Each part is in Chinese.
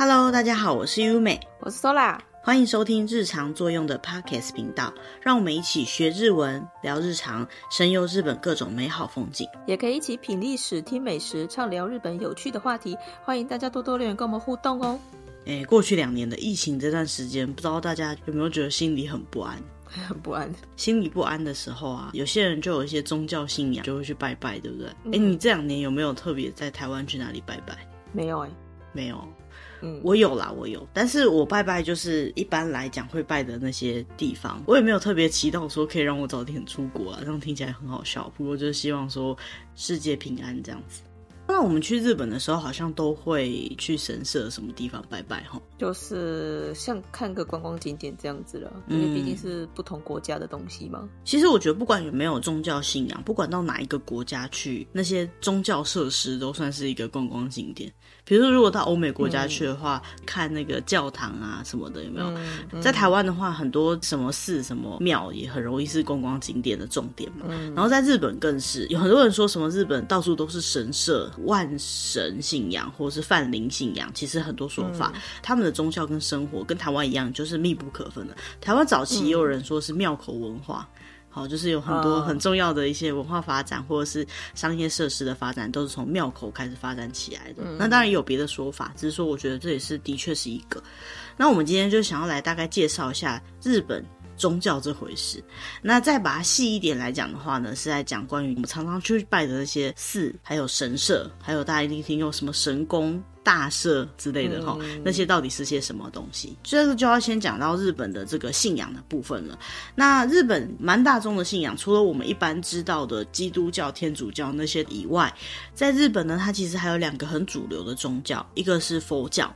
Hello，大家好，我是优美，我是 Sola，欢迎收听日常作用的 Podcast 频道，让我们一起学日文、聊日常、神游日本各种美好风景，也可以一起品历史、听美食、畅聊日本有趣的话题。欢迎大家多多留言跟我们互动哦。诶，过去两年的疫情这段时间，不知道大家有没有觉得心里很不安？很不安，心里不安的时候啊，有些人就有一些宗教信仰，就会去拜拜，对不对？哎、嗯，你这两年有没有特别在台湾去哪里拜拜？没有哎、欸，没有。嗯，我有啦，我有，但是我拜拜就是一般来讲会拜的那些地方，我也没有特别祈祷说可以让我早点出国啊，这样听起来很好笑。不过就是希望说世界平安这样子。那我们去日本的时候，好像都会去神社什么地方拜拜哈，就是像看个观光景点这样子了，因为毕竟是不同国家的东西嘛。其实我觉得不管有没有宗教信仰，不管到哪一个国家去，那些宗教设施都算是一个观光景点。比如说，如果到欧美国家去的话，嗯、看那个教堂啊什么的，有没有？在台湾的话，很多什么寺、什么庙也很容易是观光景点的重点嘛。嗯、然后在日本更是有很多人说什么日本到处都是神社、万神信仰或是泛灵信仰，其实很多说法，嗯、他们的宗教跟生活跟台湾一样，就是密不可分的。台湾早期也有人说是庙口文化。嗯好，就是有很多很重要的一些文化发展，或者是商业设施的发展，都是从庙口开始发展起来的。那当然也有别的说法，只是说我觉得这也是的确是一个。那我们今天就想要来大概介绍一下日本宗教这回事。那再把它细一点来讲的话呢，是在讲关于我们常常去拜的那些寺，还有神社，还有大家一定听有什么神宫。大社之类的哈，嗯、那些到底是些什么东西？这个就要先讲到日本的这个信仰的部分了。那日本蛮大众的信仰，除了我们一般知道的基督教、天主教那些以外，在日本呢，它其实还有两个很主流的宗教，一个是佛教，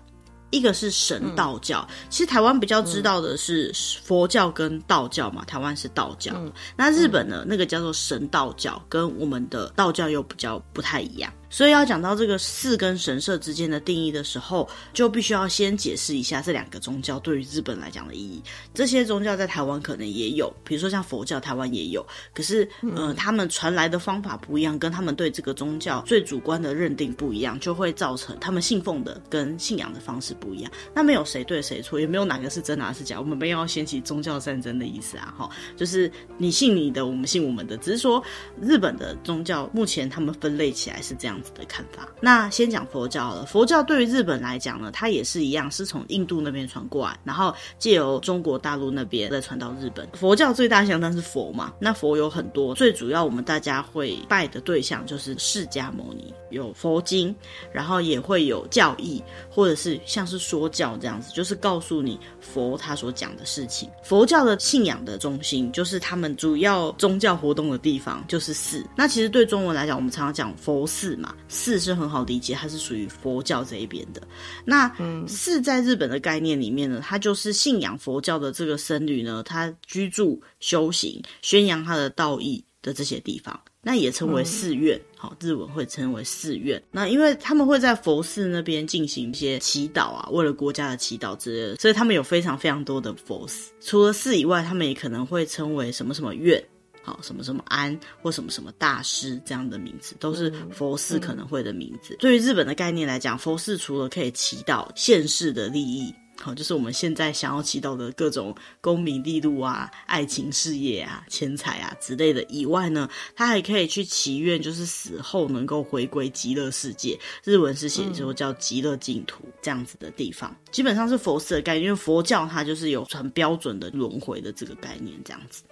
一个是神道教。嗯、其实台湾比较知道的是佛教跟道教嘛，台湾是道教。嗯、那日本呢，那个叫做神道教，跟我们的道教又比较不太一样。所以要讲到这个寺跟神社之间的定义的时候，就必须要先解释一下这两个宗教对于日本来讲的意义。这些宗教在台湾可能也有，比如说像佛教，台湾也有。可是，呃，他们传来的方法不一样，跟他们对这个宗教最主观的认定不一样，就会造成他们信奉的跟信仰的方式不一样。那没有谁对谁错，也没有哪个是真，哪个是假。我们没有要掀起宗教战争的意思啊，哈，就是你信你的，我们信我们的。只是说，日本的宗教目前他们分类起来是这样的看法。那先讲佛教了。佛教对于日本来讲呢，它也是一样，是从印度那边传过来，然后借由中国大陆那边再传到日本。佛教最大象征是佛嘛，那佛有很多，最主要我们大家会拜的对象就是释迦牟尼，有佛经，然后也会有教义，或者是像是说教这样子，就是告诉你佛他所讲的事情。佛教的信仰的中心，就是他们主要宗教活动的地方，就是寺。那其实对中文来讲，我们常常讲佛寺嘛，寺是很好理解，它是属于佛教这一边的。那寺在日本的概念里面呢，它就是信仰佛教的这个僧侣呢，他居住、修行、宣扬他的道义的这些地方，那也称为寺院。好，日文会称为寺院。那因为他们会在佛寺那边进行一些祈祷啊，为了国家的祈祷之类的，所以他们有非常非常多的佛寺。除了寺以外，他们也可能会称为什么什么院。好，什么什么安或什么什么大师这样的名字，都是佛寺可能会的名字。嗯嗯、对于日本的概念来讲，佛寺除了可以祈祷现世的利益，好，就是我们现在想要祈祷的各种功名利禄啊、爱情事业啊、钱财啊之类的以外呢，它还可以去祈愿，就是死后能够回归极乐世界。日文是写说叫极乐净土这样子的地方，嗯、基本上是佛寺的概念，因为佛教它就是有很标准的轮回的这个概念，这样子。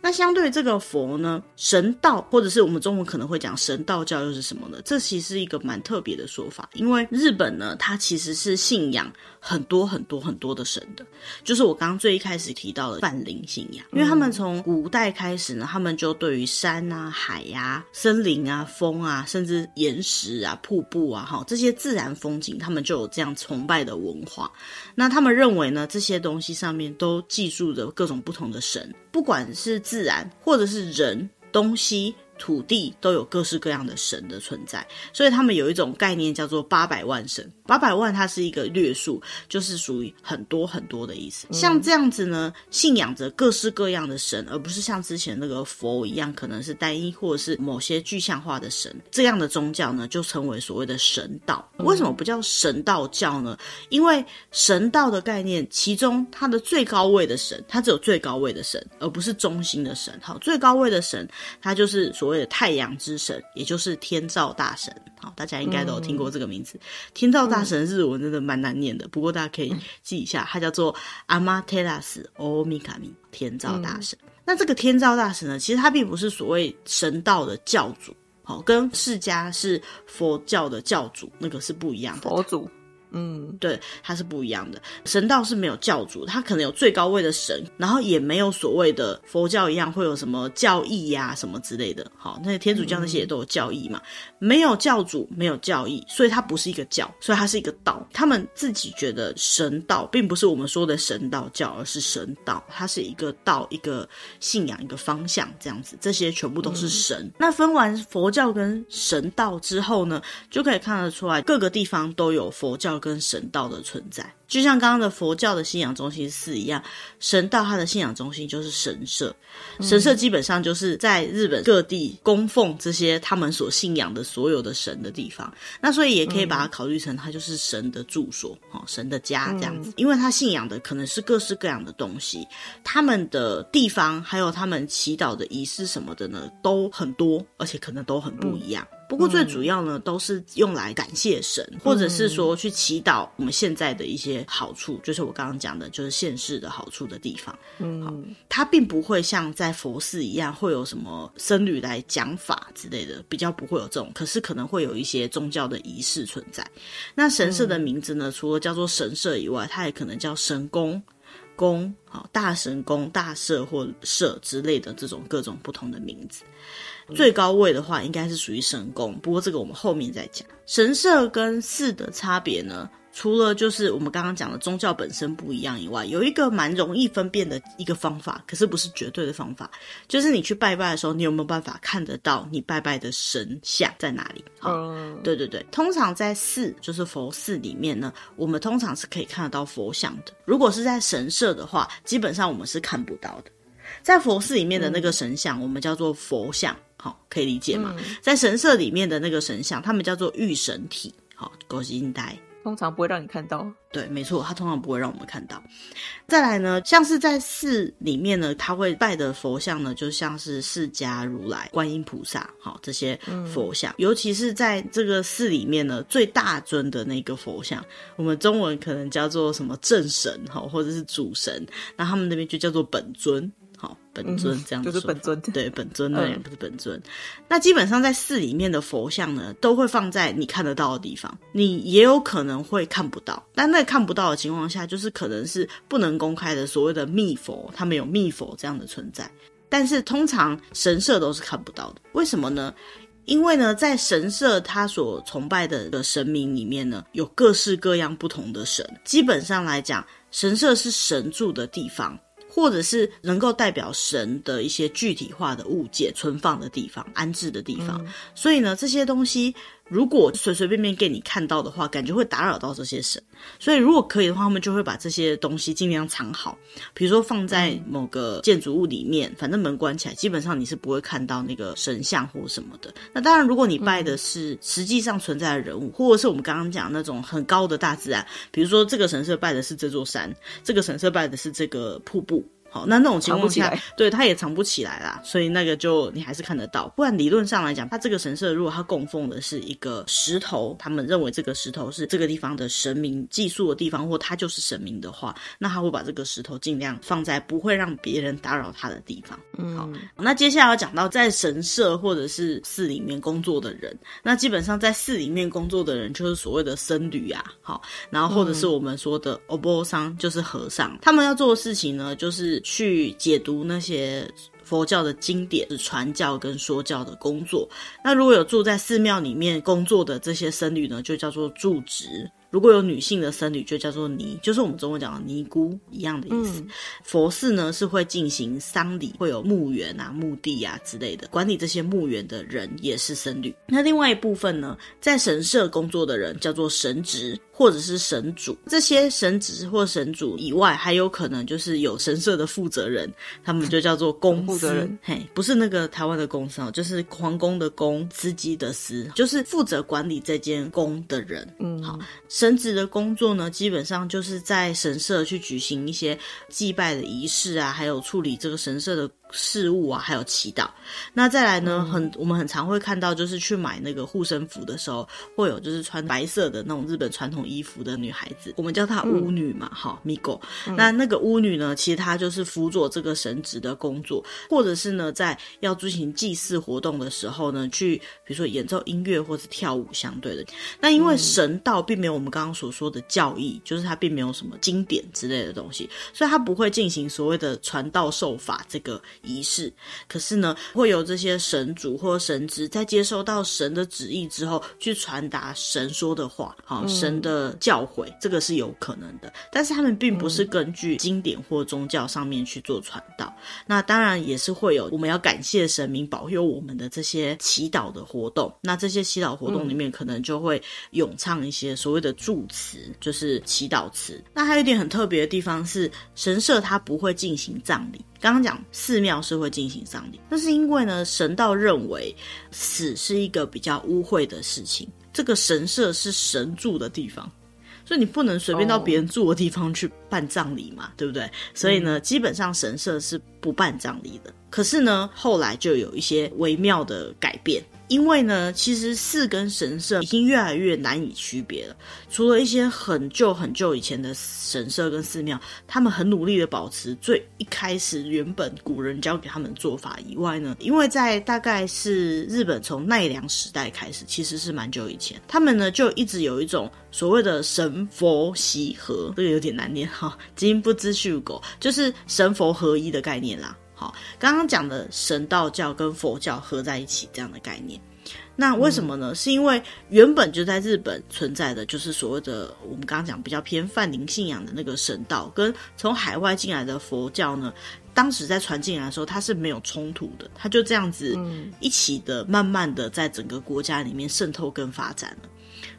那相对这个佛呢，神道或者是我们中文可能会讲神道教又是什么呢？这其实一个蛮特别的说法，因为日本呢，它其实是信仰很多很多很多的神的，就是我刚刚最一开始提到的泛灵信仰，因为他们从古代开始呢，他们就对于山啊、海呀、森林啊、风啊，甚至岩石啊、瀑布啊，哈，这些自然风景，他们就有这样崇拜的文化。那他们认为呢，这些东西上面都记述着各种不同的神，不管。是自然，或者是人、东西、土地都有各式各样的神的存在，所以他们有一种概念叫做八百万神。八百万它是一个略数，就是属于很多很多的意思。嗯、像这样子呢，信仰着各式各样的神，而不是像之前那个佛一样，可能是单一或者是某些具象化的神。这样的宗教呢，就称为所谓的神道。为什么不叫神道教呢？因为神道的概念，其中它的最高位的神，它只有最高位的神，而不是中心的神。好，最高位的神，它就是所谓的太阳之神，也就是天照大神。好，大家应该都有听过这个名字。嗯、天照大神日文真的蛮难念的，不过大家可以记一下，它叫做阿玛特拉斯欧米卡米天照大神。嗯、那这个天照大神呢，其实他并不是所谓神道的教主，好，跟释迦是佛教的教主，那个是不一样的。佛祖。嗯，对，它是不一样的。神道是没有教主，它可能有最高位的神，然后也没有所谓的佛教一样会有什么教义呀、啊、什么之类的。好，那些天主教那些也都有教义嘛，嗯、没有教主，没有教义，所以它不是一个教，所以它是一个道。他们自己觉得神道并不是我们说的神道教，而是神道，它是一个道，一个信仰，一个方向这样子。这些全部都是神。嗯、那分完佛教跟神道之后呢，就可以看得出来各个地方都有佛教跟神道的存在，就像刚刚的佛教的信仰中心寺一样，神道它的信仰中心就是神社。神社基本上就是在日本各地供奉这些他们所信仰的所有的神的地方。那所以也可以把它考虑成它就是神的住所，哦，神的家这样子。因为他信仰的可能是各式各样的东西，他们的地方还有他们祈祷的仪式什么的呢，都很多，而且可能都很不一样。不过最主要呢，嗯、都是用来感谢神，或者是说去祈祷我们现在的一些好处，嗯、就是我刚刚讲的，就是现世的好处的地方。嗯，好，它并不会像在佛寺一样会有什么僧侣来讲法之类的，比较不会有这种。可是可能会有一些宗教的仪式存在。那神社的名字呢，嗯、除了叫做神社以外，它也可能叫神宫、宫、好大神宫、大社或社之类的这种各种不同的名字。最高位的话，应该是属于神宫，不过这个我们后面再讲。神社跟寺的差别呢，除了就是我们刚刚讲的宗教本身不一样以外，有一个蛮容易分辨的一个方法，可是不是绝对的方法，就是你去拜拜的时候，你有没有办法看得到你拜拜的神像在哪里？好，嗯、对对对，通常在寺，就是佛寺里面呢，我们通常是可以看得到佛像的。如果是在神社的话，基本上我们是看不到的。在佛寺里面的那个神像，嗯、我们叫做佛像。好，可以理解吗？嗯、在神社里面的那个神像，他们叫做御神体。好，狗心呆，通常不会让你看到。对，没错，他通常不会让我们看到。再来呢，像是在寺里面呢，他会拜的佛像呢，就像是释迦如来、观音菩萨，好，这些佛像。嗯、尤其是在这个寺里面呢，最大尊的那个佛像，我们中文可能叫做什么正神，哈，或者是主神，那他们那边就叫做本尊。好，本尊这样子、嗯、就是本尊，对，本尊那两个是本尊。嗯、那基本上在寺里面的佛像呢，都会放在你看得到的地方，你也有可能会看不到。但那看不到的情况下，就是可能是不能公开的所谓的密佛，他们有密佛这样的存在。但是通常神社都是看不到的，为什么呢？因为呢，在神社他所崇拜的的神明里面呢，有各式各样不同的神。基本上来讲，神社是神住的地方。或者是能够代表神的一些具体化的物件存放的地方、安置的地方，嗯、所以呢，这些东西如果随随便便给你看到的话，感觉会打扰到这些神。所以如果可以的话，他们就会把这些东西尽量藏好，比如说放在某个建筑物里面，反正门关起来，基本上你是不会看到那个神像或什么的。那当然，如果你拜的是实际上存在的人物，或者是我们刚刚讲那种很高的大自然，比如说这个神社拜的是这座山，这个神社拜的是这个瀑布。好，那那种情况下，对，它也藏不起来啦，所以那个就你还是看得到。不然理论上来讲，它这个神社如果它供奉的是一个石头，他们认为这个石头是这个地方的神明寄宿的地方，或它就是神明的话，那他会把这个石头尽量放在不会让别人打扰他的地方。嗯，好，那接下来要讲到在神社或者是寺里面工作的人，那基本上在寺里面工作的人就是所谓的僧侣啊，好，然后或者是我们说的欧波桑，就是和尚，他们要做的事情呢，就是。去解读那些佛教的经典，传教跟说教的工作。那如果有住在寺庙里面工作的这些僧侣呢，就叫做住职。如果有女性的僧侣，就叫做尼，就是我们中文讲的尼姑一样的意思。嗯、佛寺呢是会进行丧礼，会有墓园啊、墓地啊之类的，管理这些墓园的人也是僧侣。那另外一部分呢，在神社工作的人叫做神职或者是神主。这些神职或神主以外，还有可能就是有神社的负责人，他们就叫做公司。负责人嘿，不是那个台湾的公司哦，就是皇宫的宫，司机的司，就是负责管理这间宫的人。嗯，好。神职的工作呢，基本上就是在神社去举行一些祭拜的仪式啊，还有处理这个神社的事物啊，还有祈祷。那再来呢，很我们很常会看到，就是去买那个护身符的时候，会有就是穿白色的那种日本传统衣服的女孩子，我们叫她巫女嘛，哈、嗯，米狗。那那个巫女呢，其实她就是辅佐这个神职的工作，或者是呢，在要进行祭祀活动的时候呢，去比如说演奏音乐或是跳舞相对的。那因为神道并没有我们刚刚所说的教义，就是它并没有什么经典之类的东西，所以它不会进行所谓的传道授法这个仪式。可是呢，会有这些神主或神职在接收到神的旨意之后，去传达神说的话，好，神的教诲，这个是有可能的。但是他们并不是根据经典或宗教上面去做传道。那当然也是会有我们要感谢神明保佑我们的这些祈祷的活动。那这些祈祷活动里面，可能就会咏唱一些所谓的祝词，就是祈祷词。那还有一点很特别的地方是，神社它不会进行葬礼。刚刚讲寺庙是会进行丧礼，那是因为呢，神道认为死是一个比较污秽的事情。这个神社是神住的地方，所以你不能随便到别人住的地方去办葬礼嘛，对不对？所以呢，基本上神社是不办葬礼的。可是呢，后来就有一些微妙的改变。因为呢，其实寺跟神社已经越来越难以区别了。除了一些很旧很旧以前的神社跟寺庙，他们很努力的保持最一开始原本古人教给他们的做法以外呢，因为在大概是日本从奈良时代开始，其实是蛮久以前，他们呢就一直有一种所谓的神佛习合，这个有点难念哈，今不知去狗，就是神佛合一的概念啦。好，刚刚讲的神道教跟佛教合在一起这样的概念，那为什么呢？嗯、是因为原本就在日本存在的，就是所谓的我们刚刚讲比较偏泛灵信仰的那个神道，跟从海外进来的佛教呢，当时在传进来的时候，它是没有冲突的，它就这样子一起的，慢慢的在整个国家里面渗透跟发展了。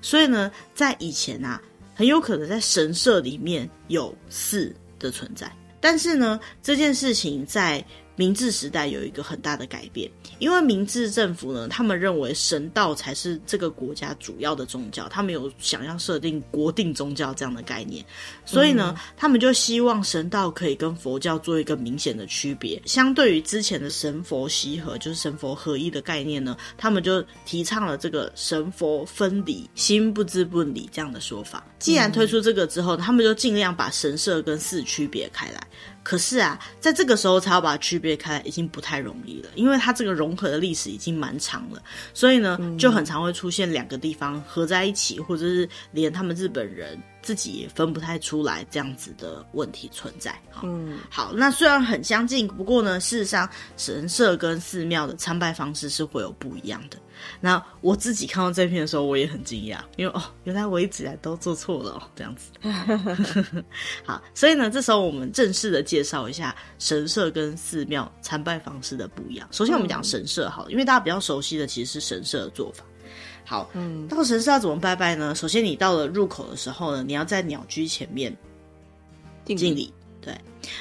所以呢，在以前啊，很有可能在神社里面有寺的存在。但是呢，这件事情在明治时代有一个很大的改变，因为明治政府呢，他们认为神道才是这个国家主要的宗教，他们有想要设定国定宗教这样的概念，所以呢，嗯、他们就希望神道可以跟佛教做一个明显的区别。相对于之前的神佛习合，就是神佛合一的概念呢，他们就提倡了这个神佛分离、心不知不离这样的说法。既然推出这个之后，他们就尽量把神社跟寺区别开来。可是啊，在这个时候才要把它区别开来，已经不太容易了，因为它这个融合的历史已经蛮长了，所以呢，就很常会出现两个地方合在一起，或者是连他们日本人自己也分不太出来这样子的问题存在。嗯，好，那虽然很相近，不过呢，事实上神社跟寺庙的参拜方式是会有不一样的。那我自己看到这篇的时候，我也很惊讶，因为哦，原来我一直以来都做错了哦，这样子。好，所以呢，这时候我们正式的介绍一下神社跟寺庙参拜方式的不一样。首先，我们讲神社好了，因为大家比较熟悉的其实是神社的做法。好，嗯，到神社要怎么拜拜呢？首先，你到了入口的时候呢，你要在鸟居前面敬礼，对。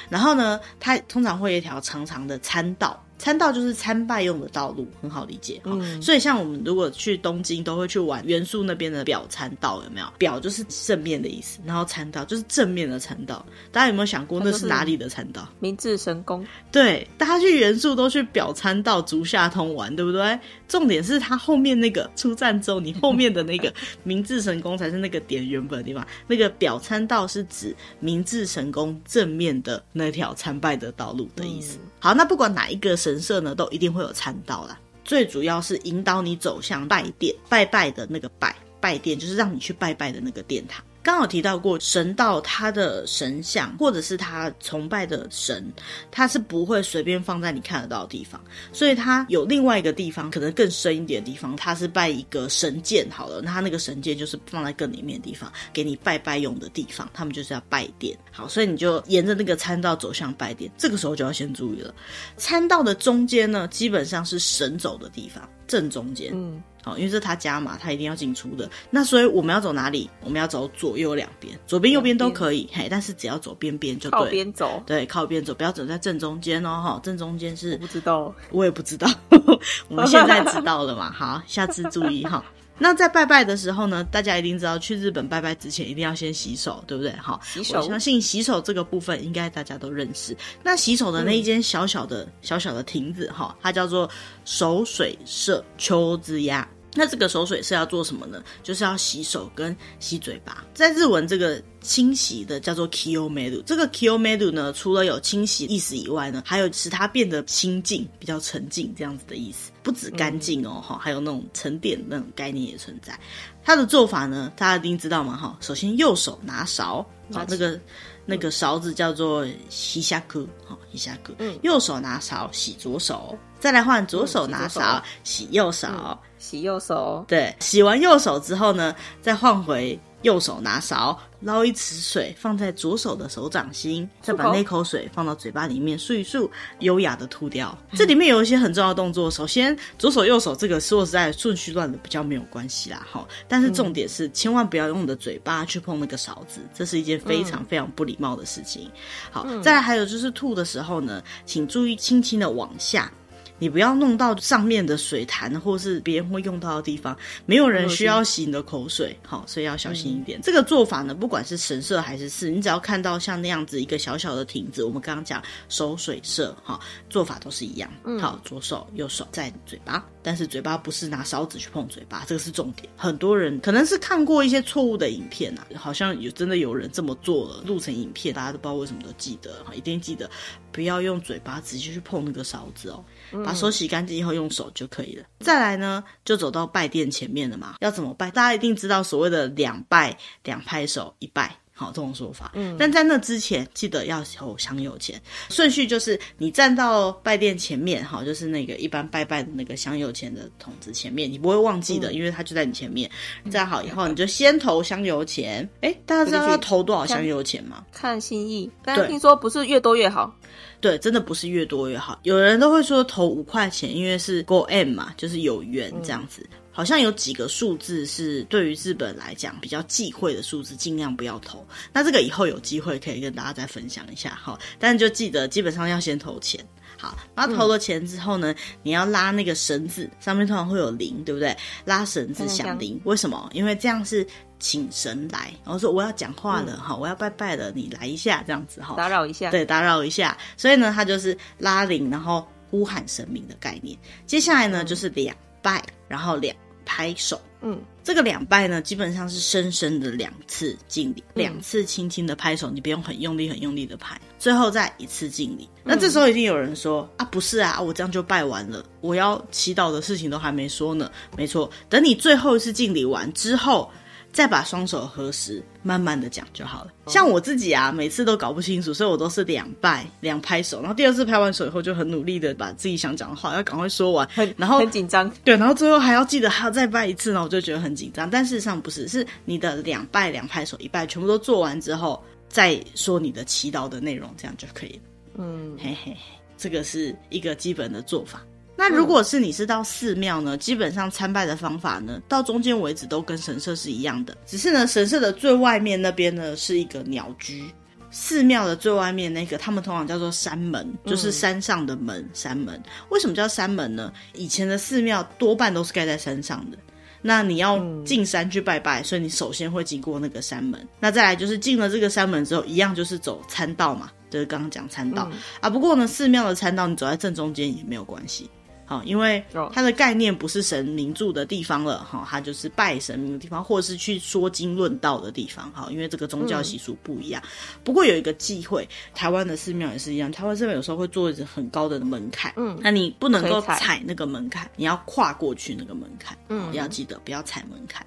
然后呢，它通常会有一条长长的参道。参道就是参拜用的道路，很好理解。嗯，所以像我们如果去东京，都会去玩元素那边的表参道，有没有？表就是正面的意思，然后参道就是正面的参道。大家有没有想过那是哪里的参道？明治神宫。对，大家去元素都去表参道足下通玩，对不对？重点是它后面那个出站之后，你后面的那个明治神宫才是那个点原本的地方。那个表参道是指明治神宫正面的那条参拜的道路的意思。嗯、好，那不管哪一个神。神社呢，都一定会有参道啦，最主要是引导你走向拜殿，拜拜的那个拜拜殿，就是让你去拜拜的那个殿堂。刚好提到过，神道他的神像或者是他崇拜的神，他是不会随便放在你看得到的地方，所以他有另外一个地方，可能更深一点的地方，他是拜一个神剑好了，那他那个神剑就是放在更里面的地方，给你拜拜用的地方，他们就是要拜殿。好，所以你就沿着那个参道走向拜殿，这个时候就要先注意了，参道的中间呢，基本上是神走的地方，正中间。嗯。好，因为这是他家嘛，他一定要进出的。那所以我们要走哪里？我们要走左右两边，左边右边都可以，嘿，但是只要走边边就对。靠边走，对，靠边走，不要走在正中间哦，哈，正中间是。我不知道，我也不知道，我们现在知道了嘛？好，下次注意哈。那在拜拜的时候呢，大家一定知道，去日本拜拜之前一定要先洗手，对不对？好，洗手。我相信洗手这个部分应该大家都认识。那洗手的那一间小小的、嗯、小小的亭子哈，它叫做手水社秋之鸭。那这个手水是要做什么呢？就是要洗手跟洗嘴巴。在日文，这个清洗的叫做 kiyomeru。这个 kiyomeru 呢，除了有清洗意思以外呢，还有使它变得清净、比较沉静这样子的意思。不止干净哦，哈、嗯，还有那种沉淀那种概念也存在。它的做法呢，大家一定知道嘛？哈，首先右手拿勺，啊，那个那个勺子叫做洗下库，哈，洗下库。嗯，右手拿勺洗左手，再来换左手拿勺、嗯、洗右手。嗯洗右手，对，洗完右手之后呢，再换回右手拿勺，捞一池水放在左手的手掌心，再把那口水放到嘴巴里面漱一漱，优雅的吐掉。这里面有一些很重要的动作，首先左手右手这个说实在顺序乱的比较没有关系啦，哈，但是重点是千万不要用你的嘴巴去碰那个勺子，这是一件非常非常不礼貌的事情。好，再来还有就是吐的时候呢，请注意轻轻的往下。你不要弄到上面的水潭，或是别人会用到的地方。没有人需要洗你的口水，好，所以要小心一点。嗯、这个做法呢，不管是神社还是寺，你只要看到像那样子一个小小的亭子，我们刚刚讲手水社，哈，做法都是一样。好，左手右手在嘴巴，但是嘴巴不是拿勺子去碰嘴巴，这个是重点。很多人可能是看过一些错误的影片啊，好像有真的有人这么做了，录成影片，大家都不知道为什么都记得，哈，一定记得不要用嘴巴直接去碰那个勺子哦。把手洗干净以后用手就可以了。再来呢，就走到拜殿前面了嘛。要怎么拜？大家一定知道所谓的两拜两拍手一拜，好，这种说法。嗯，但在那之前，记得要有香油钱。顺序就是你站到拜殿前面，哈，就是那个一般拜拜的那个香油钱的筒子前面，你不会忘记的，因为它就在你前面。站好以后，你就先投香油钱。哎，大家知道要投多少香油钱吗？看心意，但是听说不是越多越好。对，真的不是越多越好。有人都会说投五块钱，因为是 Go M 嘛，就是有缘这样子。嗯、好像有几个数字是对于日本来讲比较忌讳的数字，尽量不要投。那这个以后有机会可以跟大家再分享一下哈。但是就记得，基本上要先投钱。好，然后投了钱之后呢，嗯、你要拉那个绳子，上面通常会有铃，对不对？拉绳子响铃，为什么？因为这样是请神来，然后说我要讲话了哈，嗯、我要拜拜了，你来一下这样子哈，打扰一下，对，打扰一下。所以呢，他就是拉铃，然后呼喊神明的概念。接下来呢，嗯、就是两拜，然后两拍手。嗯，这个两拜呢，基本上是深深的两次敬礼，两次轻轻的拍手，你不用很用力、很用力的拍，最后再一次敬礼。那这时候一定有人说啊，不是啊，我这样就拜完了，我要祈祷的事情都还没说呢。没错，等你最后一次敬礼完之后。再把双手合十，慢慢的讲就好了。像我自己啊，每次都搞不清楚，所以我都是两拜两拍手，然后第二次拍完手以后，就很努力的把自己想讲的话要赶快说完，很然后很紧张，对，然后最后还要记得还要再拜一次呢，我就觉得很紧张。但事实上不是，是你的两拜两拍手一拜全部都做完之后，再说你的祈祷的内容，这样就可以了。嗯，嘿嘿嘿，这个是一个基本的做法。那如果是你是到寺庙呢，基本上参拜的方法呢，到中间为止都跟神社是一样的，只是呢，神社的最外面那边呢是一个鸟居，寺庙的最外面那个，他们通常叫做山门，就是山上的门，山门。为什么叫山门呢？以前的寺庙多半都是盖在山上的，那你要进山去拜拜，所以你首先会经过那个山门。那再来就是进了这个山门之后，一样就是走参道嘛，就是刚刚讲参道啊。不过呢，寺庙的参道你走在正中间也没有关系。好，因为它的概念不是神明住的地方了，哈，它就是拜神明的地方，或者是去说经论道的地方，哈，因为这个宗教习俗不一样。嗯、不过有一个忌讳，台湾的寺庙也是一样，台湾寺庙有时候会做一个很高的门槛，嗯，那你不能够踩那个门槛，你要跨过去那个门槛，嗯，要记得不要踩门槛。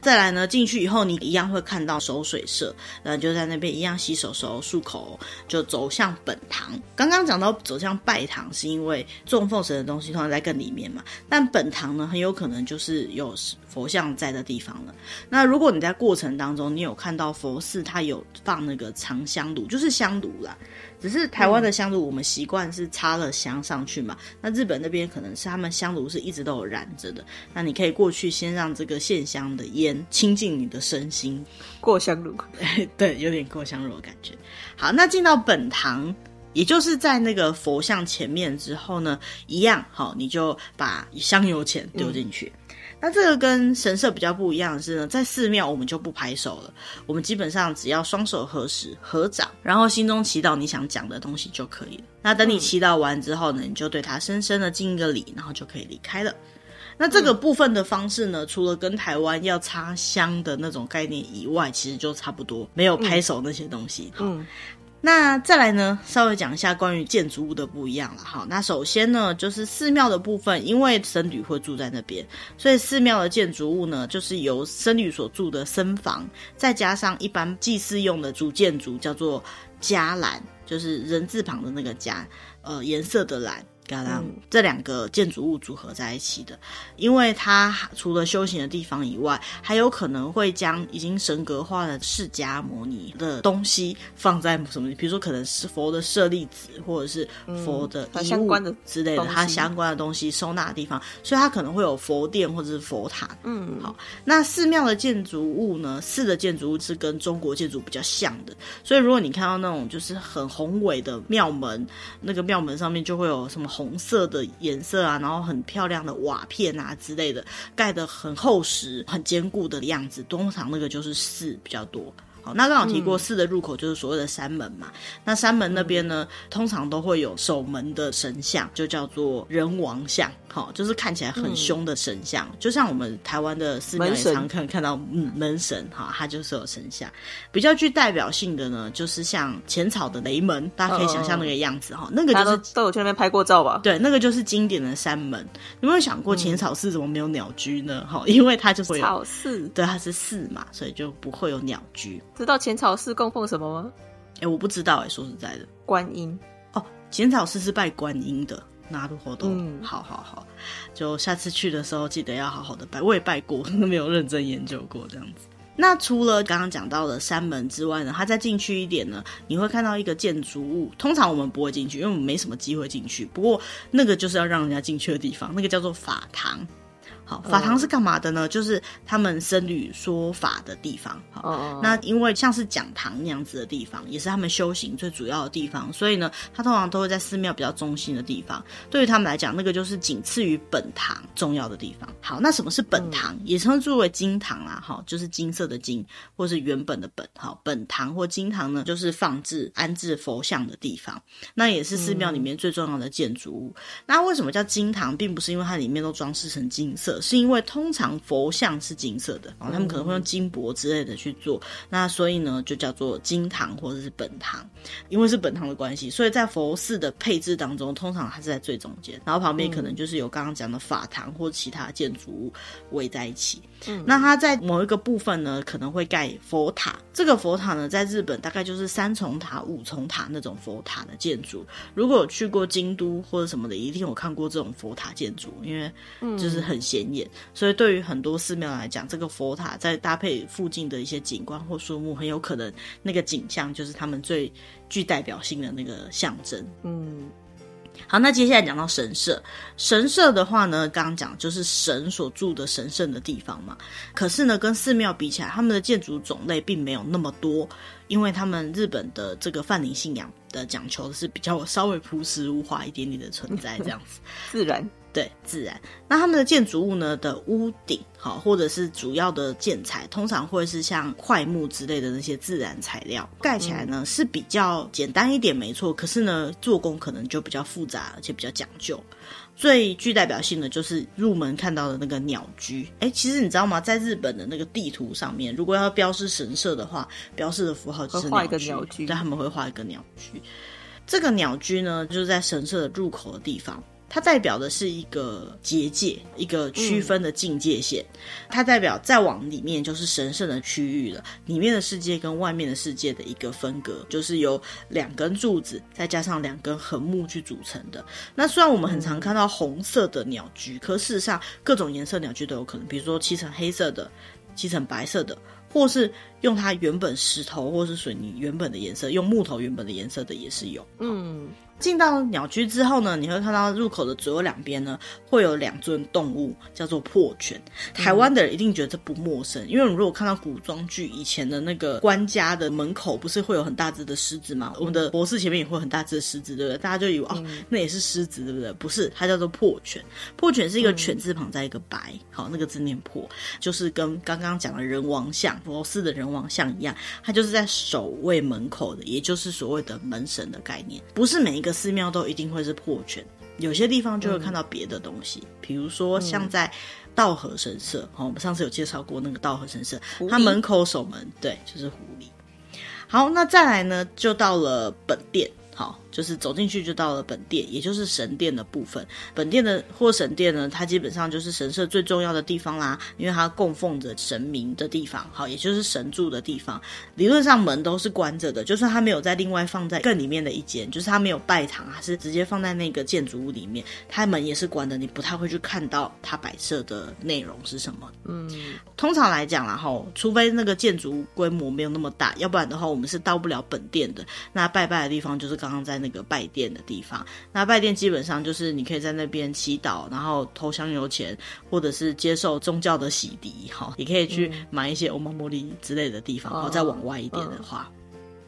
再来呢，进去以后你一样会看到守水社，呃，就在那边一样洗手手漱口，就走向本堂。刚刚讲到走向拜堂，是因为供奉神的东西通常在更里面嘛，但本堂呢，很有可能就是有佛像在的地方了。那如果你在过程当中，你有看到佛寺，它有放那个长香炉，就是香炉啦。只是台湾的香炉，我们习惯是插了香上去嘛。嗯、那日本那边可能是他们香炉是一直都有燃着的。那你可以过去，先让这个线香的烟亲近你的身心。过香炉，对，有点过香炉的感觉。好，那进到本堂，也就是在那个佛像前面之后呢，一样，好，你就把香油钱丢进去。嗯那这个跟神社比较不一样的是呢，在寺庙我们就不拍手了，我们基本上只要双手合十合掌，然后心中祈祷你想讲的东西就可以了。那等你祈祷完之后呢，你就对他深深的敬一个礼，然后就可以离开了。那这个部分的方式呢，除了跟台湾要插香的那种概念以外，其实就差不多，没有拍手那些东西。嗯。那再来呢，稍微讲一下关于建筑物的不一样了。好，那首先呢，就是寺庙的部分，因为僧侣会住在那边，所以寺庙的建筑物呢，就是由僧侣所住的僧房，再加上一般祭祀用的主建筑，叫做伽蓝，就是人字旁的那个伽，呃，颜色的蓝。嗯、这两个建筑物组合在一起的，因为它除了修行的地方以外，还有可能会将已经神格化的释迦牟尼的东西放在什么？比如说，可能是佛的舍利子，或者是佛的相关的之类的，它相关的东西收纳的地方，所以它可能会有佛殿或者是佛塔。嗯，好，那寺庙的建筑物呢？寺的建筑物是跟中国建筑比较像的，所以如果你看到那种就是很宏伟的庙门，那个庙门上面就会有什么。红色的颜色啊，然后很漂亮的瓦片啊之类的，盖得很厚实、很坚固的样子，通常那个就是寺比较多。好那刚好提过寺的入口就是所谓的山门嘛，那山门那边呢，通常都会有守门的神像，就叫做人王像，好，就是看起来很凶的神像，嗯、就像我们台湾的寺庙也常看看到，嗯，门神哈，它就是有神像。比较具代表性的呢，就是像浅草的雷门，大家可以想象那个样子哈，哦、那个就是都，都有去那边拍过照吧？对，那个就是经典的山门。有没有想过浅草寺怎么没有鸟居呢？哈、嗯，因为它就是草寺，对，它是寺嘛，所以就不会有鸟居。知道浅草寺供奉什么吗？哎、欸，我不知道哎、欸，说实在的，观音哦，浅草寺是拜观音的，那如活动，嗯，好好好，就下次去的时候记得要好好的拜，我也拜过，没有认真研究过这样子。那除了刚刚讲到的山门之外呢，它再进去一点呢，你会看到一个建筑物，通常我们不会进去，因为我们没什么机会进去。不过那个就是要让人家进去的地方，那个叫做法堂。好，法堂是干嘛的呢？哦、就是他们僧侣说法的地方。好，哦、那因为像是讲堂那样子的地方，也是他们修行最主要的地方，所以呢，他通常都会在寺庙比较中心的地方。对于他们来讲，那个就是仅次于本堂重要的地方。好，那什么是本堂？嗯、也称之为金堂啦。好，就是金色的金，或是原本的本。好，本堂或金堂呢，就是放置安置佛像的地方。那也是寺庙里面最重要的建筑物。嗯、那为什么叫金堂？并不是因为它里面都装饰成金色。是因为通常佛像是金色的，然后他们可能会用金箔之类的去做，那所以呢就叫做金堂或者是本堂。因为是本堂的关系，所以在佛寺的配置当中，通常它是在最中间，然后旁边可能就是有刚刚讲的法堂或其他建筑物围在一起。嗯，那它在某一个部分呢，可能会盖佛塔。这个佛塔呢，在日本大概就是三重塔、五重塔那种佛塔的建筑。如果有去过京都或者什么的，一定有看过这种佛塔建筑，因为就是很显所以对于很多寺庙来讲，这个佛塔在搭配附近的一些景观或树木，很有可能那个景象就是他们最具代表性的那个象征。嗯。好，那接下来讲到神社。神社的话呢，刚刚讲就是神所住的神圣的地方嘛。可是呢，跟寺庙比起来，他们的建筑种类并没有那么多，因为他们日本的这个泛灵信仰的讲求的是比较稍微朴实无华一点点的存在，这样子 自然。对，自然。那他们的建筑物呢的屋顶，好，或者是主要的建材，通常会是像块木之类的那些自然材料，盖起来呢是比较简单一点，没错。可是呢，做工可能就比较复杂，而且比较讲究。最具代表性的就是入门看到的那个鸟居。哎，其实你知道吗？在日本的那个地图上面，如果要标示神社的话，标示的符号就是画一个鸟居，对，他们会画一个鸟居。这个鸟居呢，就是在神社的入口的地方。它代表的是一个结界，一个区分的境界线。它代表再往里面就是神圣的区域了，里面的世界跟外面的世界的一个分隔，就是由两根柱子再加上两根横木去组成的。那虽然我们很常看到红色的鸟居，可事实上各种颜色鸟居都有可能，比如说漆成黑色的、漆成白色的，或是用它原本石头或是水泥原本的颜色，用木头原本的颜色的也是有。嗯。进到鸟居之后呢，你会看到入口的左右两边呢，会有两尊动物，叫做破犬。台湾的人一定觉得这不陌生，因为如果看到古装剧以前的那个官家的门口，不是会有很大只的狮子吗？我们的博士前面也会有很大只的狮子，对不对？大家就以为哦，那也是狮子，对不对？不是，它叫做破犬。破犬是一个犬字旁在一个白，好，那个字念破，就是跟刚刚讲的人王像，佛寺的人王像一样，它就是在守卫门口的，也就是所谓的门神的概念，不是每一个。寺庙都一定会是破圈，有些地方就会看到别的东西，嗯、比如说像在道和神社，哦，我们上次有介绍过那个道和神社，它门口守门，对，就是狐狸。好，那再来呢，就到了本殿。好，就是走进去就到了本殿，也就是神殿的部分。本殿的或神殿呢，它基本上就是神社最重要的地方啦，因为它供奉着神明的地方，好，也就是神住的地方。理论上门都是关着的，就算它没有在另外放在更里面的一间，就是它没有拜堂，还是直接放在那个建筑物里面，它门也是关的，你不太会去看到它摆设的内容是什么。嗯，通常来讲啦，哈，除非那个建筑规模没有那么大，要不然的话，我们是到不了本殿的。那拜拜的地方就是刚。刚刚在那个拜殿的地方，那拜殿基本上就是你可以在那边祈祷，然后投香油钱，或者是接受宗教的洗涤，哈，也可以去买一些欧玛茉莉之类的地方。然后再往外一点的话，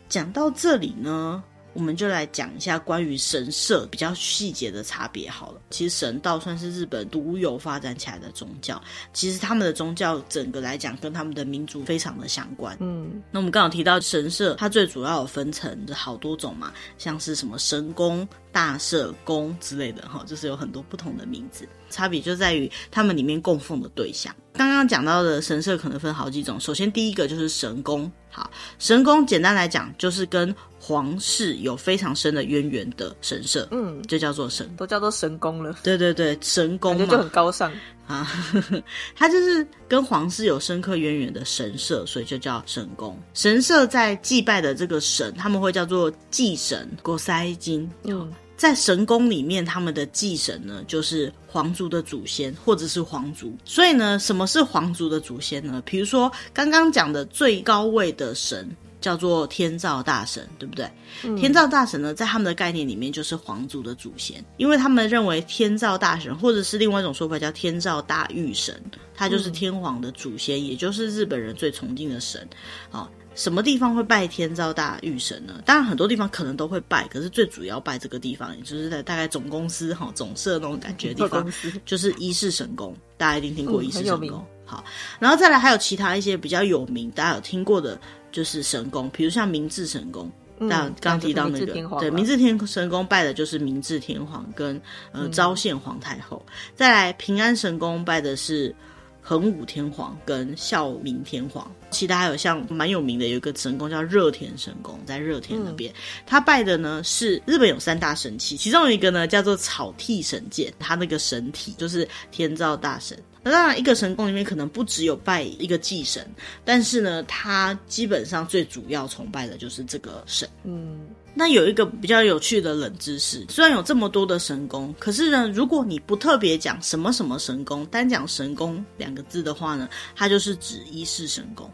讲到这里呢。我们就来讲一下关于神社比较细节的差别好了。其实神道算是日本独有发展起来的宗教，其实他们的宗教整个来讲跟他们的民族非常的相关。嗯，那我们刚好提到神社，它最主要有分成的好多种嘛，像是什么神宫、大社宫之类的哈，就是有很多不同的名字。差别就在于他们里面供奉的对象。刚刚讲到的神社可能分好几种，首先第一个就是神宫。好，神宫简单来讲就是跟皇室有非常深的渊源的神社，嗯，就叫做神，都叫做神宫了。对对对，神宫嘛，就很高尚啊。它就是跟皇室有深刻渊源的神社，所以就叫神宫。神社在祭拜的这个神，他们会叫做祭神，国塞金。嗯。在神宫里面，他们的祭神呢，就是皇族的祖先或者是皇族。所以呢，什么是皇族的祖先呢？比如说刚刚讲的最高位的神叫做天照大神，对不对？嗯、天照大神呢，在他们的概念里面就是皇族的祖先，因为他们认为天照大神，或者是另外一种说法叫天照大御神，他就是天皇的祖先，嗯、也就是日本人最崇敬的神。好。什么地方会拜天照大御神呢？当然很多地方可能都会拜，可是最主要拜这个地方，也就是在大概总公司哈总社那种感觉的地方，就是伊势神宫。大家一定听过伊势神宫。嗯、好，然后再来还有其他一些比较有名，大家有听过的，就是神功，比如像明治神功。那刚、嗯、提到那个，对，明治天神宫拜的就是明治天皇跟呃昭宪皇太后。嗯、再来平安神宫拜的是恒武天皇跟孝明天皇。其他还有像蛮有名的，有一个神宫叫热田神宫，在热田那边，他、嗯、拜的呢是日本有三大神器，其中有一个呢叫做草剃神剑，他那个神体就是天照大神。那当然，一个神宫里面可能不只有拜一个祭神，但是呢，他基本上最主要崇拜的就是这个神。嗯。那有一个比较有趣的冷知识，虽然有这么多的神宫，可是呢，如果你不特别讲什么什么神宫，单讲神宫两个字的话呢，它就是指一世神宫。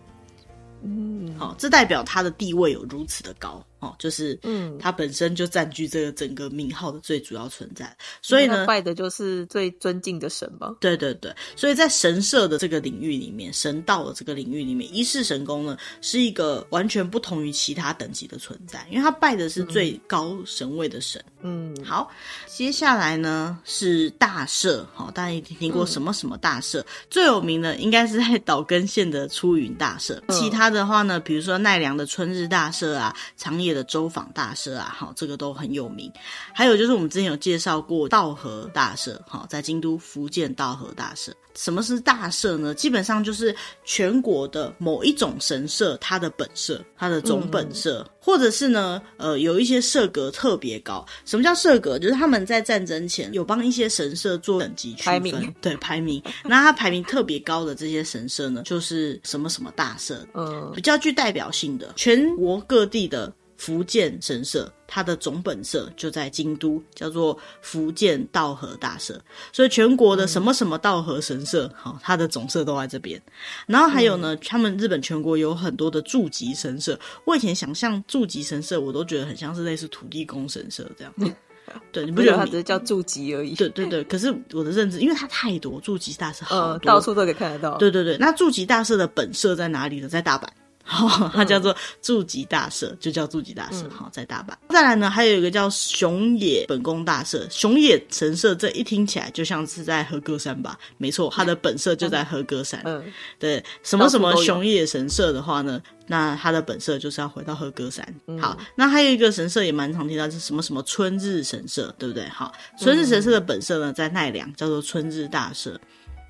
嗯，好，这代表他的地位有如此的高。哦，就是，嗯，他本身就占据这个整个名号的最主要存在，所以呢，拜的就是最尊敬的神吧。对对对，所以在神社的这个领域里面，神道的这个领域里面，一世神功呢是一个完全不同于其他等级的存在，因为他拜的是最高神位的神。嗯，好，接下来呢是大社，好，大家一定听过什么什么大社？嗯、最有名的应该是在岛根县的出云大社，嗯、其他的话呢，比如说奈良的春日大社啊，长野。业的周访大社啊，好，这个都很有名。还有就是我们之前有介绍过道和大社，好，在京都福建道和大社。什么是大社呢？基本上就是全国的某一种神社，它的本社，它的总本社，嗯、或者是呢，呃，有一些社格特别高。什么叫社格？就是他们在战争前有帮一些神社做等级区分，排名，对，排名。那它排名特别高的这些神社呢，就是什么什么大社，嗯，比较具代表性的，全国各地的。伏见神社，它的总本社就在京都，叫做福建道和大社。所以全国的什么什么道和神社，好、嗯，它的总社都在这边。然后还有呢，嗯、他们日本全国有很多的驻级神社。我以前想象驻级神社，我都觉得很像是类似土地公神社这样。嗯、对，你不觉得它只是叫驻级而已？对对对。可是我的认知，因为它太多驻级大社好多，呃，到处都可以看得到。对对对。那驻级大社的本社在哪里呢？在大阪。好，它叫做筑吉大社，就叫筑吉大社。好，在大阪。再来呢，还有一个叫熊野本宫大社。熊野神社这一听起来就像是在和歌山吧？没错，它的本社就在和歌山。嗯，对，什么什么熊野神社的话呢，那它的本社就是要回到和歌山。好，那还有一个神社也蛮常听到，是什么什么春日神社，对不对？好，春日神社的本社呢在奈良，叫做春日大社。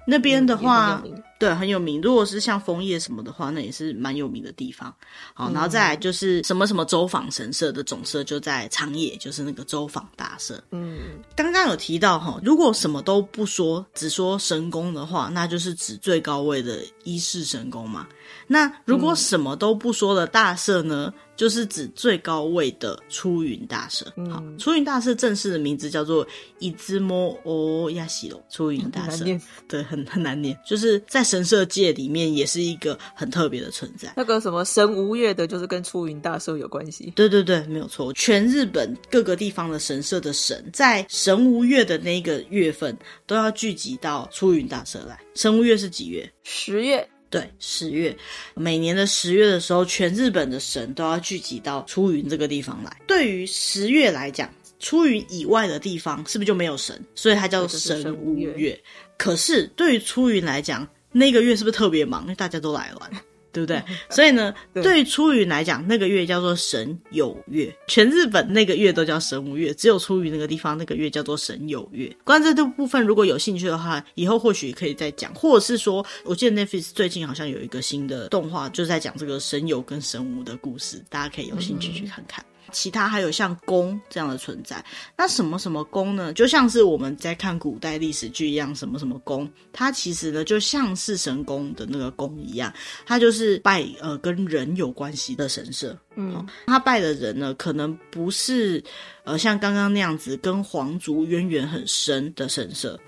那边的话，嗯、对，很有名。如果是像枫叶什么的话，那也是蛮有名的地方。好，然后再来就是什么什么周访神社的总社就在长野，就是那个周访大社。嗯，刚刚有提到哈，如果什么都不说，只说神功的话，那就是指最高位的一世神功嘛。那如果什么都不说的大社呢？嗯就是指最高位的出云大社。嗯、好，出云大社正式的名字叫做伊兹摩欧亚西罗出云大社。对，很很难念。就是在神社界里面，也是一个很特别的存在。那个什么神无月的，就是跟出云大社有关系。对对对，没有错。全日本各个地方的神社的神，在神无月的那个月份，都要聚集到出云大社来。神无月是几月？十月。对，十月，每年的十月的时候，全日本的神都要聚集到出云这个地方来。对于十月来讲，出云以外的地方是不是就没有神？所以它叫做神无月。可是对于出云来讲，那个月是不是特别忙？因为大家都来玩。对不对？所以呢，对，对于出云来讲，那个月叫做神有月。全日本那个月都叫神无月，只有初云那个地方那个月叫做神有月。关于这部分，如果有兴趣的话，以后或许可以再讲，或者是说，我记得 Netflix 最近好像有一个新的动画，就是在讲这个神有跟神无的故事，大家可以有兴趣去看看。嗯其他还有像宫这样的存在，那什么什么宫呢？就像是我们在看古代历史剧一样，什么什么宫，它其实呢就像是神宫的那个宫一样，它就是拜呃跟人有关系的神社。嗯，他拜的人呢，可能不是呃像刚刚那样子跟皇族渊源很深的神社。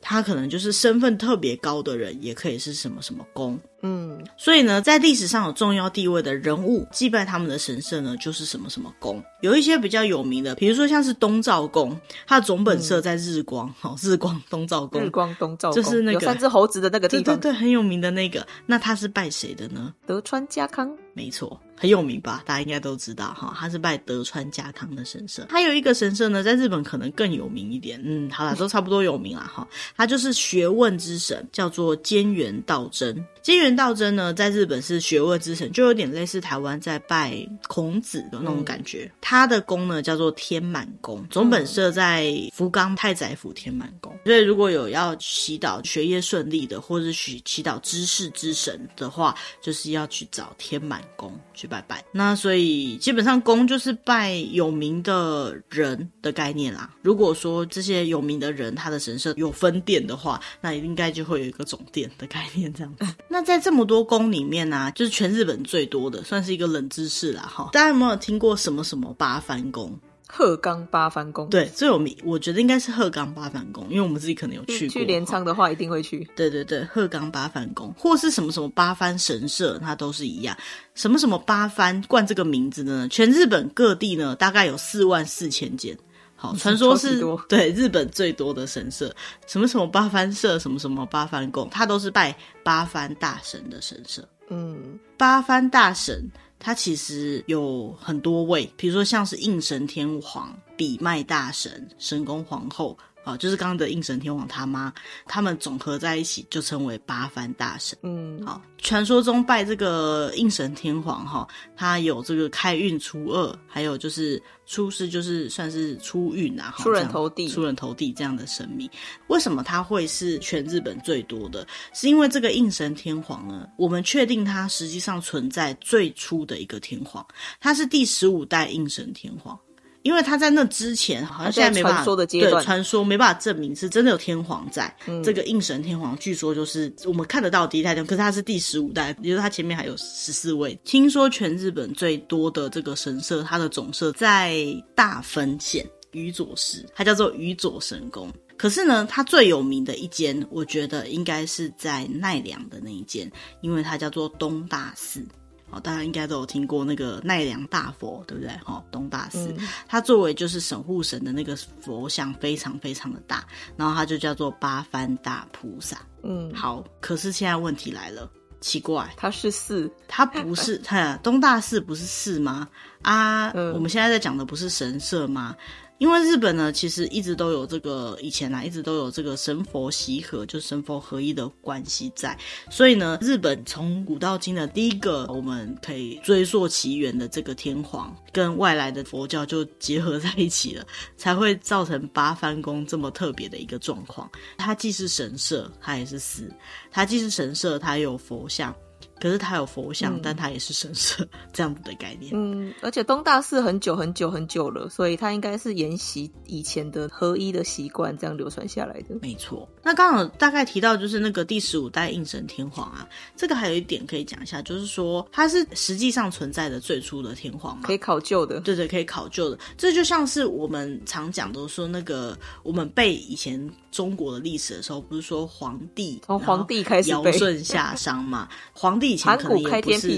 他可能就是身份特别高的人，也可以是什么什么宫，嗯，所以呢，在历史上有重要地位的人物，祭拜他们的神社呢，就是什么什么宫。有一些比较有名的，比如说像是东照宫，它的总本社在日光，好、嗯，日光东照宫，日光东照宫就是那个有三只猴子的那个地方，对对对，很有名的那个。那他是拜谁的呢？德川家康，没错。很有名吧，大家应该都知道哈，他是拜德川家康的神社。还有一个神社呢，在日本可能更有名一点，嗯，好啦，都差不多有名了哈。他就是学问之神，叫做菅原道真。菅原道真呢，在日本是学问之神，就有点类似台湾在拜孔子的那种感觉。嗯、他的宫呢，叫做天满宫，总本社在福冈太宰府天满宫。所以如果有要祈祷学业顺利的，或者许祈祷知识之神的话，就是要去找天满宫去拜拜。那所以基本上宫就是拜有名的人的概念啦。如果说这些有名的人他的神社有分殿的话，那应该就会有一个总殿的概念这样子。那在这么多宫里面呢、啊，就是全日本最多的，算是一个冷知识啦哈。大家有没有听过什么什么八幡宫？鹤冈八幡宫。对，最有名，我觉得应该是鹤冈八幡宫，因为我们自己可能有去过。去镰仓的话，一定会去。对对对，鹤冈八幡宫，或是什么什么八幡神社，它都是一样。什么什么八幡冠这个名字呢？全日本各地呢，大概有四万四千间。好，传说是 对日本最多的神社，什么什么八幡社，什么什么八幡宫，它都是拜八幡大神的神社。嗯，八幡大神，它其实有很多位，比如说像是应神天皇、比卖大神、神宫皇后。啊，就是刚刚的应神天皇他妈，他们总合在一起就称为八幡大神。嗯，好，传说中拜这个应神天皇哈，他有这个开运初二，还有就是出世就是算是出运啊，出人头地，出人头地这样的神明。为什么他会是全日本最多的？是因为这个应神天皇呢，我们确定他实际上存在最初的一个天皇，他是第十五代应神天皇。因为他在那之前，好像现在没办法，传说的阶段，对，传说没办法证明是真的有天皇在。嗯、这个应神天皇，据说就是我们看得到第一代天皇，可是他是第十五代，也就是他前面还有十四位。听说全日本最多的这个神社，它的总社在大分县宇佐市，它叫做宇佐神宫。可是呢，它最有名的一间，我觉得应该是在奈良的那一间，因为它叫做东大寺。哦，大家应该都有听过那个奈良大佛，对不对？哈、哦，东大寺，嗯、它作为就是守护神的那个佛像非常非常的大，然后它就叫做八幡大菩萨。嗯，好，可是现在问题来了，奇怪，它是寺，它不是，它东大寺不是寺吗？啊，嗯、我们现在在讲的不是神社吗？因为日本呢，其实一直都有这个以前啊，一直都有这个神佛习合，就神佛合一的关系在。所以呢，日本从古到今的第一个我们可以追溯其源的这个天皇，跟外来的佛教就结合在一起了，才会造成八幡宫这么特别的一个状况。它既是神社，它也是寺；它既是神社，它也有佛像。可是它有佛像，嗯、但它也是神社 这样子的概念。嗯，而且东大寺很久很久很久了，所以它应该是沿袭以前的合一的习惯，这样流传下来的。没错。那刚好大概提到就是那个第十五代应神天皇啊，这个还有一点可以讲一下，就是说它是实际上存在的最初的天皇嘛，可以考究的。对对，可以考究的。这就像是我们常讲的说那个我们背以前中国的历史的时候，不是说皇帝从皇帝开始尧舜夏商嘛，皇帝。以前可能也不是，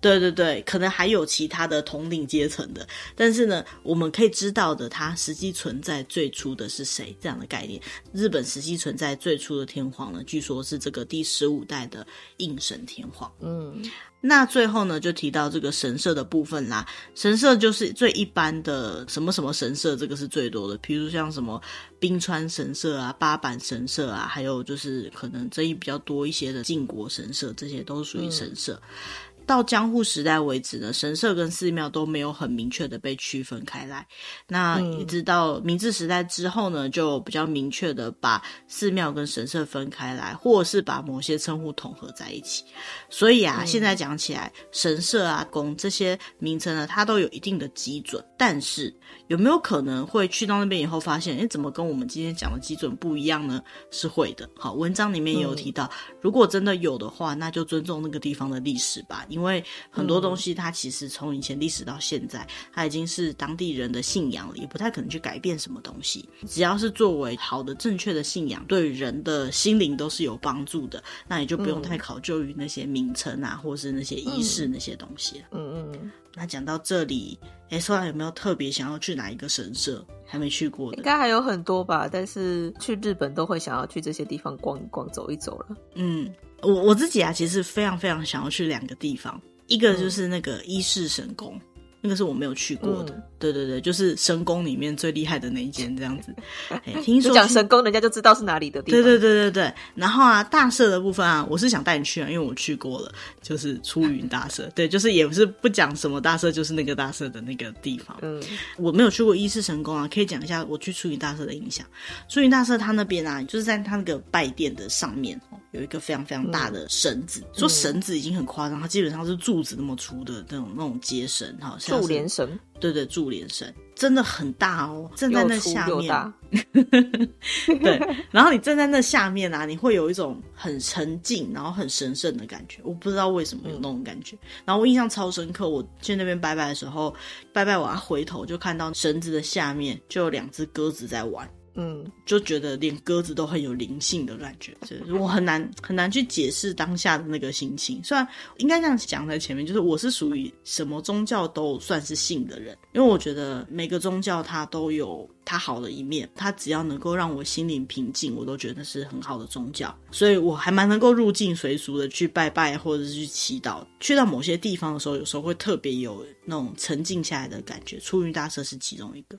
对对对，可能还有其他的统领阶层的，但是呢，我们可以知道的，它实际存在最初的是谁这样的概念。日本实际存在最初的天皇呢，据说是这个第十五代的应神天皇。嗯。那最后呢，就提到这个神社的部分啦。神社就是最一般的什么什么神社，这个是最多的。譬如像什么冰川神社啊、八坂神社啊，还有就是可能争议比较多一些的靖国神社，这些都属于神社。嗯到江户时代为止呢，神社跟寺庙都没有很明确的被区分开来。那一直到明治时代之后呢，就比较明确的把寺庙跟神社分开来，或者是把某些称呼统合在一起。所以啊，嗯、现在讲起来，神社啊、宫这些名称呢，它都有一定的基准。但是有没有可能会去到那边以后发现，哎，怎么跟我们今天讲的基准不一样呢？是会的。好，文章里面也有提到，嗯、如果真的有的话，那就尊重那个地方的历史吧。因为很多东西，它其实从以前历史到现在，它已经是当地人的信仰了，也不太可能去改变什么东西。只要是作为好的、正确的信仰，对人的心灵都是有帮助的，那也就不用太考究于那些名称啊，或是那些仪式那些东西。嗯嗯。嗯，那讲到这里，哎，说来有没有特别想要去哪一个神社？还没去过的？应该还有很多吧。但是去日本都会想要去这些地方逛一逛、走一走了。嗯。我我自己啊，其实非常非常想要去两个地方，一个就是那个伊势神宫，那个是我没有去过的。嗯对对对，就是神宫里面最厉害的那一间这样子。哎，听说讲神宫，人家就知道是哪里的地方。对对对对对。然后啊，大社的部分啊，我是想带你去啊，因为我去过了，就是出云大社。对，就是也不是不讲什么大社，就是那个大社的那个地方。嗯，我没有去过伊势神宫啊，可以讲一下我去出云大社的印象。出云大社它那边啊，就是在它那个拜殿的上面哦，有一个非常非常大的绳子。嗯、说绳子已经很夸张，它基本上是柱子那么粗的那种那种结绳，好像柱连绳。对对，柱连绳真的很大哦，站在那下面，对，然后你站在那下面啊，你会有一种很沉静，然后很神圣的感觉。我不知道为什么有那种感觉。嗯、然后我印象超深刻，我去那边拜拜的时候，拜拜完回头就看到绳子的下面就有两只鸽子在玩。嗯，就觉得连鸽子都很有灵性的感觉，就是我很难很难去解释当下的那个心情。虽然应该这样讲在前面，就是我是属于什么宗教都算是信的人，因为我觉得每个宗教它都有它好的一面，它只要能够让我心灵平静，我都觉得是很好的宗教。所以我还蛮能够入境随俗的去拜拜或者是去祈祷。去到某些地方的时候，有时候会特别有那种沉静下来的感觉。出云大社是其中一个。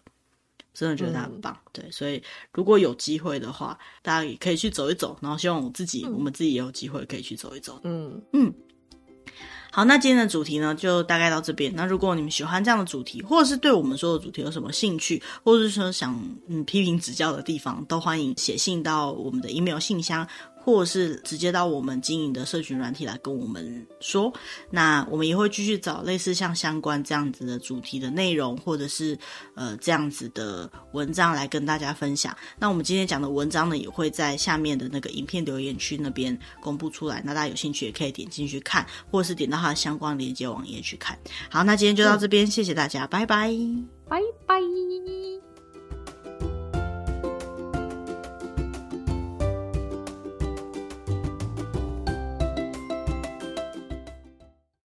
真的觉得他很棒。嗯、对，所以如果有机会的话，大家也可以去走一走。然后希望我自己，嗯、我们自己也有机会可以去走一走。嗯嗯。好，那今天的主题呢，就大概到这边。那如果你们喜欢这样的主题，或者是对我们说的主题有什么兴趣，或者是说想嗯批评指教的地方，都欢迎写信到我们的 email 信箱。或者是直接到我们经营的社群软体来跟我们说，那我们也会继续找类似像相关这样子的主题的内容，或者是呃这样子的文章来跟大家分享。那我们今天讲的文章呢，也会在下面的那个影片留言区那边公布出来。那大家有兴趣也可以点进去看，或者是点到它的相关连接网页去看。好，那今天就到这边，嗯、谢谢大家，拜拜，拜拜。